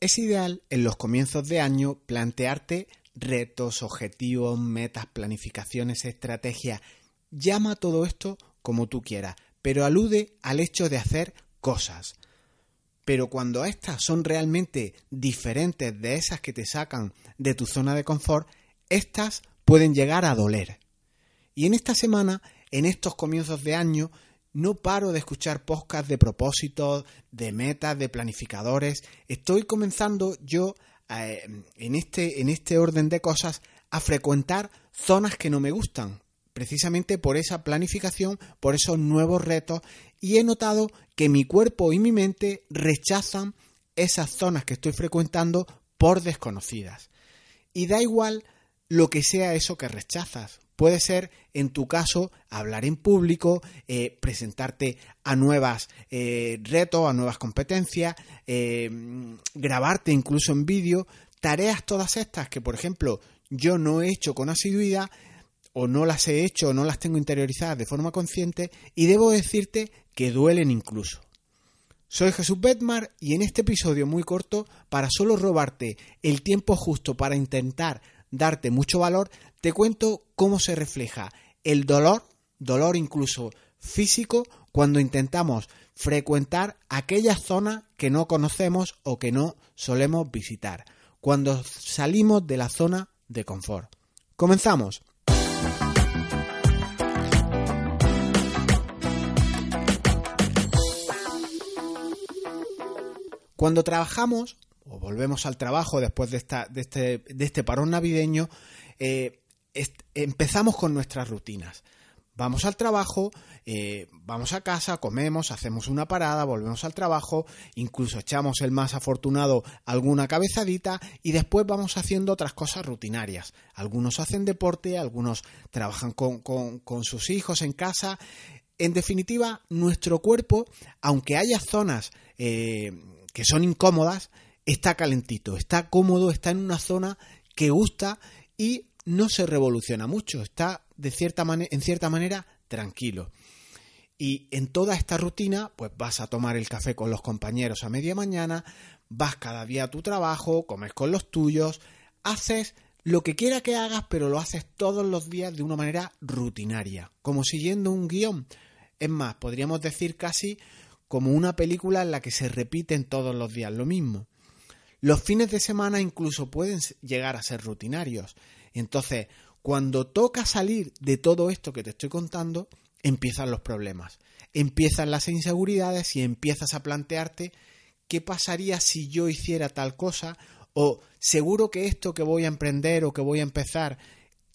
Es ideal en los comienzos de año plantearte retos, objetivos, metas, planificaciones, estrategias. Llama todo esto como tú quieras, pero alude al hecho de hacer cosas. Pero cuando estas son realmente diferentes de esas que te sacan de tu zona de confort, estas pueden llegar a doler. Y en esta semana, en estos comienzos de año, no paro de escuchar podcasts de propósitos, de metas, de planificadores. Estoy comenzando yo eh, en, este, en este orden de cosas a frecuentar zonas que no me gustan, precisamente por esa planificación, por esos nuevos retos, y he notado que mi cuerpo y mi mente rechazan esas zonas que estoy frecuentando por desconocidas. Y da igual lo que sea eso que rechazas. Puede ser, en tu caso, hablar en público, eh, presentarte a nuevas eh, retos, a nuevas competencias, eh, grabarte incluso en vídeo, tareas todas estas que, por ejemplo, yo no he hecho con asiduidad o no las he hecho o no las tengo interiorizadas de forma consciente y debo decirte que duelen incluso. Soy Jesús Betmar y en este episodio muy corto, para solo robarte el tiempo justo para intentar darte mucho valor, te cuento cómo se refleja el dolor, dolor incluso físico, cuando intentamos frecuentar aquellas zonas que no conocemos o que no solemos visitar, cuando salimos de la zona de confort. Comenzamos. Cuando trabajamos o volvemos al trabajo después de, esta, de, este, de este parón navideño, eh, empezamos con nuestras rutinas. Vamos al trabajo, eh, vamos a casa, comemos, hacemos una parada, volvemos al trabajo, incluso echamos el más afortunado alguna cabezadita y después vamos haciendo otras cosas rutinarias. Algunos hacen deporte, algunos trabajan con, sus hijos en casa. En definitiva, nuestro cuerpo, aunque haya zonas eh, que son incómodas, está calentito, está cómodo, está en una zona que gusta y no se revoluciona mucho, está de cierta en cierta manera tranquilo. Y en toda esta rutina, pues vas a tomar el café con los compañeros a media mañana, vas cada día a tu trabajo, comes con los tuyos, haces lo que quiera que hagas, pero lo haces todos los días de una manera rutinaria, como siguiendo un guion. Es más, podríamos decir casi como una película en la que se repiten todos los días lo mismo. Los fines de semana incluso pueden llegar a ser rutinarios. Entonces, cuando toca salir de todo esto que te estoy contando, empiezan los problemas, empiezan las inseguridades y empiezas a plantearte qué pasaría si yo hiciera tal cosa o seguro que esto que voy a emprender o que voy a empezar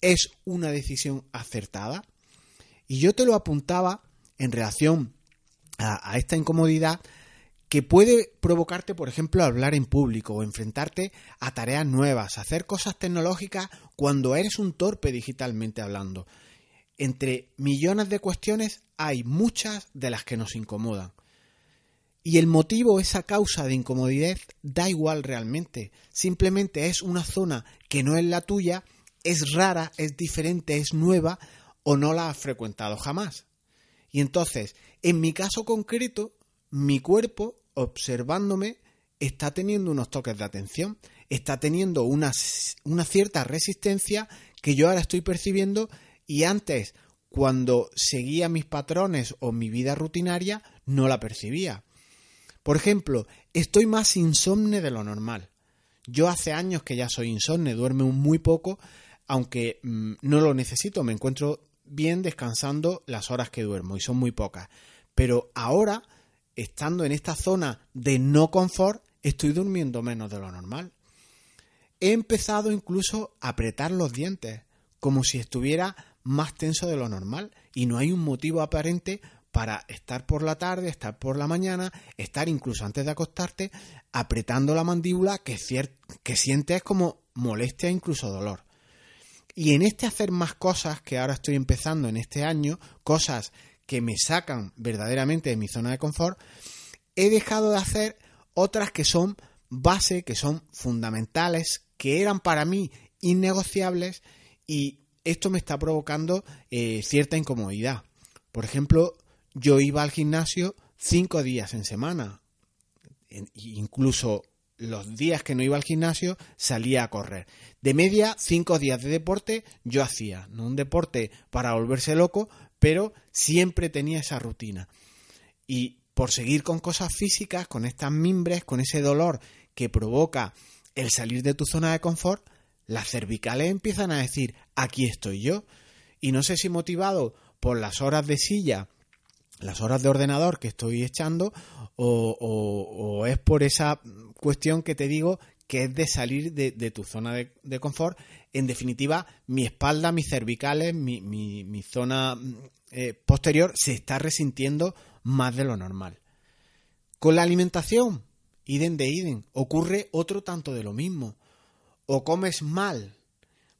es una decisión acertada. Y yo te lo apuntaba en relación a, a esta incomodidad que puede provocarte, por ejemplo, hablar en público o enfrentarte a tareas nuevas, hacer cosas tecnológicas cuando eres un torpe digitalmente hablando. Entre millones de cuestiones hay muchas de las que nos incomodan. Y el motivo, esa causa de incomodidad, da igual realmente. Simplemente es una zona que no es la tuya, es rara, es diferente, es nueva o no la has frecuentado jamás. Y entonces, en mi caso concreto, mi cuerpo observándome está teniendo unos toques de atención, está teniendo una, una cierta resistencia que yo ahora estoy percibiendo y antes, cuando seguía mis patrones o mi vida rutinaria, no la percibía. Por ejemplo, estoy más insomne de lo normal. Yo hace años que ya soy insomne, duermo muy poco, aunque mm, no lo necesito, me encuentro bien descansando las horas que duermo y son muy pocas. Pero ahora estando en esta zona de no confort, estoy durmiendo menos de lo normal. He empezado incluso a apretar los dientes, como si estuviera más tenso de lo normal, y no hay un motivo aparente para estar por la tarde, estar por la mañana, estar incluso antes de acostarte, apretando la mandíbula que, que sientes como molestia, incluso dolor. Y en este hacer más cosas que ahora estoy empezando en este año, cosas que me sacan verdaderamente de mi zona de confort, he dejado de hacer otras que son base, que son fundamentales, que eran para mí innegociables y esto me está provocando eh, cierta incomodidad. Por ejemplo, yo iba al gimnasio cinco días en semana, incluso los días que no iba al gimnasio salía a correr. De media, cinco días de deporte yo hacía. No un deporte para volverse loco, pero siempre tenía esa rutina. Y por seguir con cosas físicas, con estas mimbres, con ese dolor que provoca el salir de tu zona de confort, las cervicales empiezan a decir, aquí estoy yo. Y no sé si motivado por las horas de silla, las horas de ordenador que estoy echando, o, es por esa cuestión que te digo que es de salir de, tu zona de, confort. En definitiva, mi espalda, mis cervicales, mi, zona eh, posterior se está resintiendo más de lo normal. Con la alimentación, idem de idem, ocurre otro tanto de lo mismo. O comes mal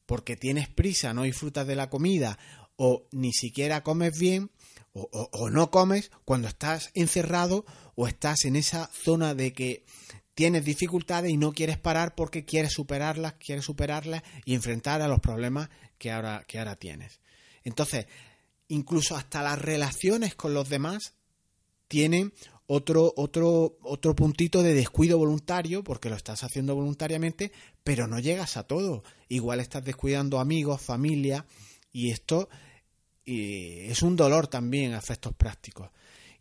porque tienes prisa, no disfrutas de la comida, o ni siquiera comes bien, o, no comes cuando estás encerrado o estás en esa zona de que tienes dificultades y no quieres parar porque quieres superarlas, quieres superarlas y enfrentar a los problemas que ahora, que ahora tienes. Entonces, incluso hasta las relaciones con los demás tienen otro, otro, otro puntito de descuido voluntario, porque lo estás haciendo voluntariamente, pero no llegas a todo. Igual estás descuidando amigos, familia, y esto es un dolor también a efectos prácticos.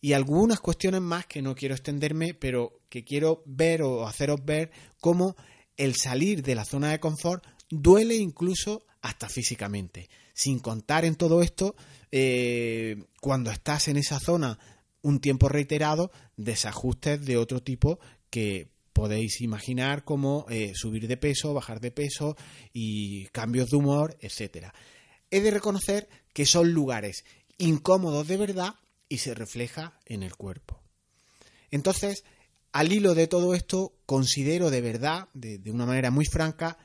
Y algunas cuestiones más que no quiero extenderme, pero que quiero ver o haceros ver cómo el salir de la zona de confort duele incluso hasta físicamente. Sin contar en todo esto, eh, cuando estás en esa zona un tiempo reiterado, desajustes de otro tipo que podéis imaginar como eh, subir de peso, bajar de peso y cambios de humor, etcétera he de reconocer que son lugares incómodos de verdad y se refleja en el cuerpo. Entonces, al hilo de todo esto, considero de verdad, de, una manera muy franca,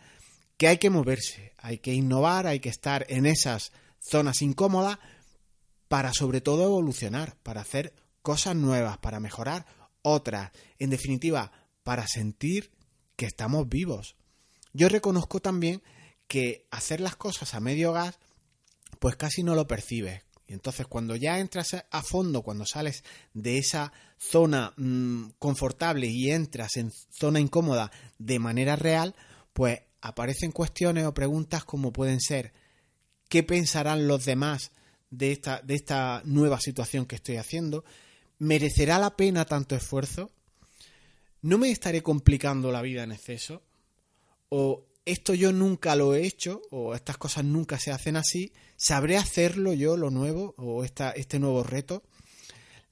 que hay que moverse, hay que innovar, hay que estar en esas zonas incómodas para sobre todo evolucionar, para hacer cosas nuevas, para mejorar otras, en definitiva, para sentir que estamos vivos. Yo reconozco también que hacer las cosas a medio gas pues casi no lo percibes. Y entonces cuando ya entras a fondo, cuando sales de esa zona mm, confortable y entras en zona incómoda de manera real, pues aparecen cuestiones o preguntas como pueden ser ¿qué pensarán los demás de esta, de esta nueva situación que estoy haciendo? ¿Merecerá la pena tanto esfuerzo? ¿No me estaré complicando la vida en exceso? ¿O esto yo nunca lo he hecho o estas cosas nunca se hacen así, ¿sabré hacerlo yo lo nuevo o esta, este nuevo reto?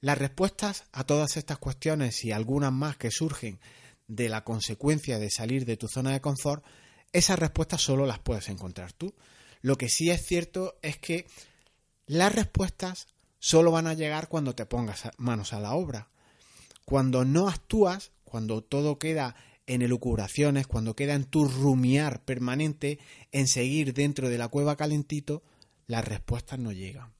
Las respuestas a todas estas cuestiones y algunas más que surgen de la consecuencia de salir de tu zona de confort, esas respuestas solo las puedes encontrar tú. Lo que sí es cierto es que las respuestas solo van a llegar cuando te pongas manos a la obra. Cuando no actúas, cuando todo queda en elucubraciones, cuando queda en tu rumiar permanente, en seguir dentro de la cueva calentito, las respuestas no llegan.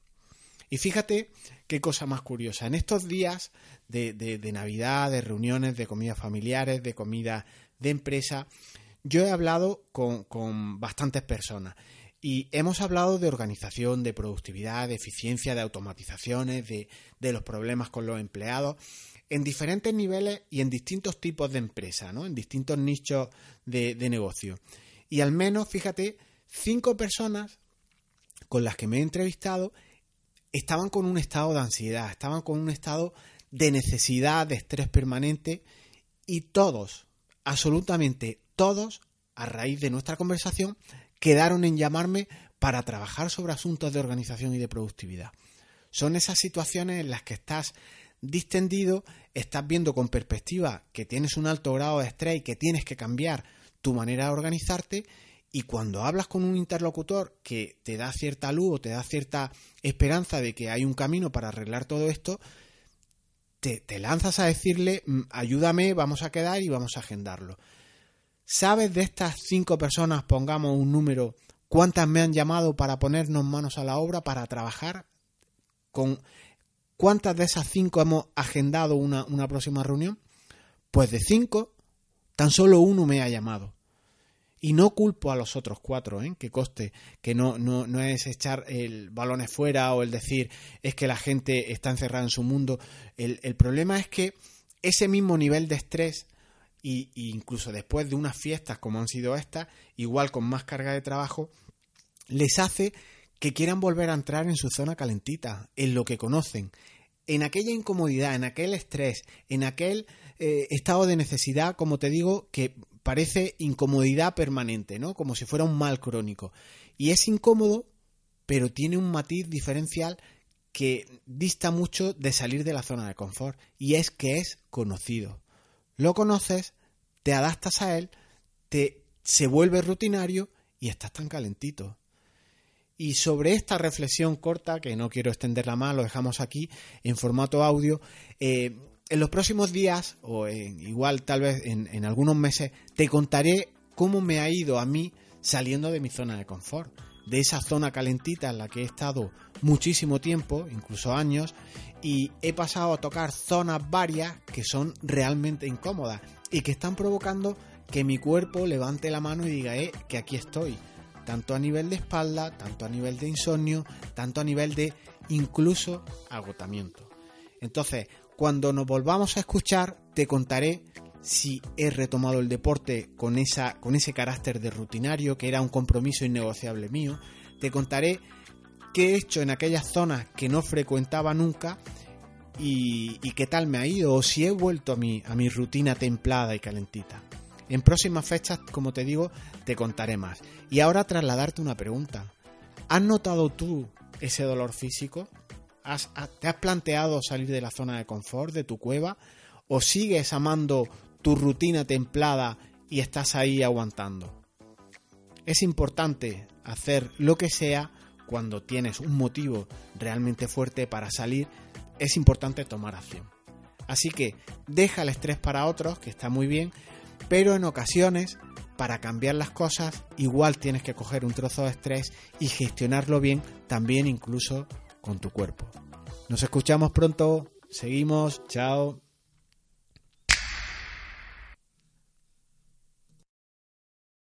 Y fíjate qué cosa más curiosa. En estos días de, de, Navidad, de reuniones, de comidas familiares, de comida de empresa, yo he hablado con, con bastantes personas y hemos hablado de organización, de productividad, de eficiencia, de automatizaciones, de, de los problemas con los empleados en diferentes niveles y en distintos tipos de empresas, ¿no? en distintos nichos de, negocio. Y al menos, fíjate, cinco personas con las que me he entrevistado estaban con un estado de ansiedad, estaban con un estado de necesidad, de estrés permanente y todos, absolutamente todos, a raíz de nuestra conversación, quedaron en llamarme para trabajar sobre asuntos de organización y de productividad. Son esas situaciones en las que estás distendido, estás viendo con perspectiva que tienes un alto grado de estrés y que tienes que cambiar tu manera de organizarte y cuando hablas con un interlocutor que te da cierta luz o te da cierta esperanza de que hay un camino para arreglar todo esto, te, te, lanzas a decirle, mm, ayúdame, vamos a quedar y vamos a agendarlo. ¿Sabes de estas cinco personas, pongamos un número, cuántas me han llamado para ponernos manos a la obra, para trabajar con ¿Cuántas de esas cinco hemos agendado una, próxima reunión? Pues de cinco, tan solo uno me ha llamado. Y no culpo a los otros cuatro, ¿eh? que coste, que no, no, no es echar el balones fuera o el decir es que la gente está encerrada en su mundo. El, el problema es que ese mismo nivel de estrés y, incluso después de unas fiestas como han sido estas, igual con más carga de trabajo, les hace que quieran volver a entrar en su zona calentita, en lo que conocen, en aquella incomodidad, en aquel estrés, en aquel eh, estado de necesidad, como te digo, que parece incomodidad permanente, ¿no? Como si fuera un mal crónico. Y es incómodo, pero tiene un matiz diferencial que dista mucho de salir de la zona de confort, y es que es conocido. Lo conoces, te adaptas a él, te se vuelve rutinario y estás tan calentito. Y sobre esta reflexión corta, que no quiero extenderla más, lo dejamos aquí en formato audio. Eh, en los próximos días, o igual tal vez en, en algunos meses, te contaré cómo me ha ido a mí saliendo de mi zona de confort, de esa zona calentita en la que he estado muchísimo tiempo, incluso años, y he pasado a tocar zonas varias que son realmente incómodas y que están provocando que mi cuerpo levante la mano y diga, eh, que aquí estoy tanto a nivel de espalda, tanto a nivel de insomnio, tanto a nivel de incluso agotamiento. Entonces, cuando nos volvamos a escuchar, te contaré si he retomado el deporte con, esa, con ese carácter de rutinario, que era un compromiso innegociable mío. Te contaré qué he hecho en aquellas zonas que no frecuentaba nunca y, y, qué tal me ha ido, o si he vuelto a mi, a mi rutina templada y calentita. En próximas fechas, como te digo, te contaré más. Y ahora trasladarte una pregunta. ¿Has notado tú ese dolor físico? ¿Te has planteado salir de la zona de confort, de tu cueva? ¿O sigues amando tu rutina templada y estás ahí aguantando? Es importante hacer lo que sea cuando tienes un motivo realmente fuerte para salir. Es importante tomar acción. Así que deja el estrés para otros, que está muy bien, pero en ocasiones, para cambiar las cosas, igual tienes que coger un trozo de estrés y gestionarlo bien, también incluso con tu cuerpo. Nos escuchamos pronto, seguimos, chao.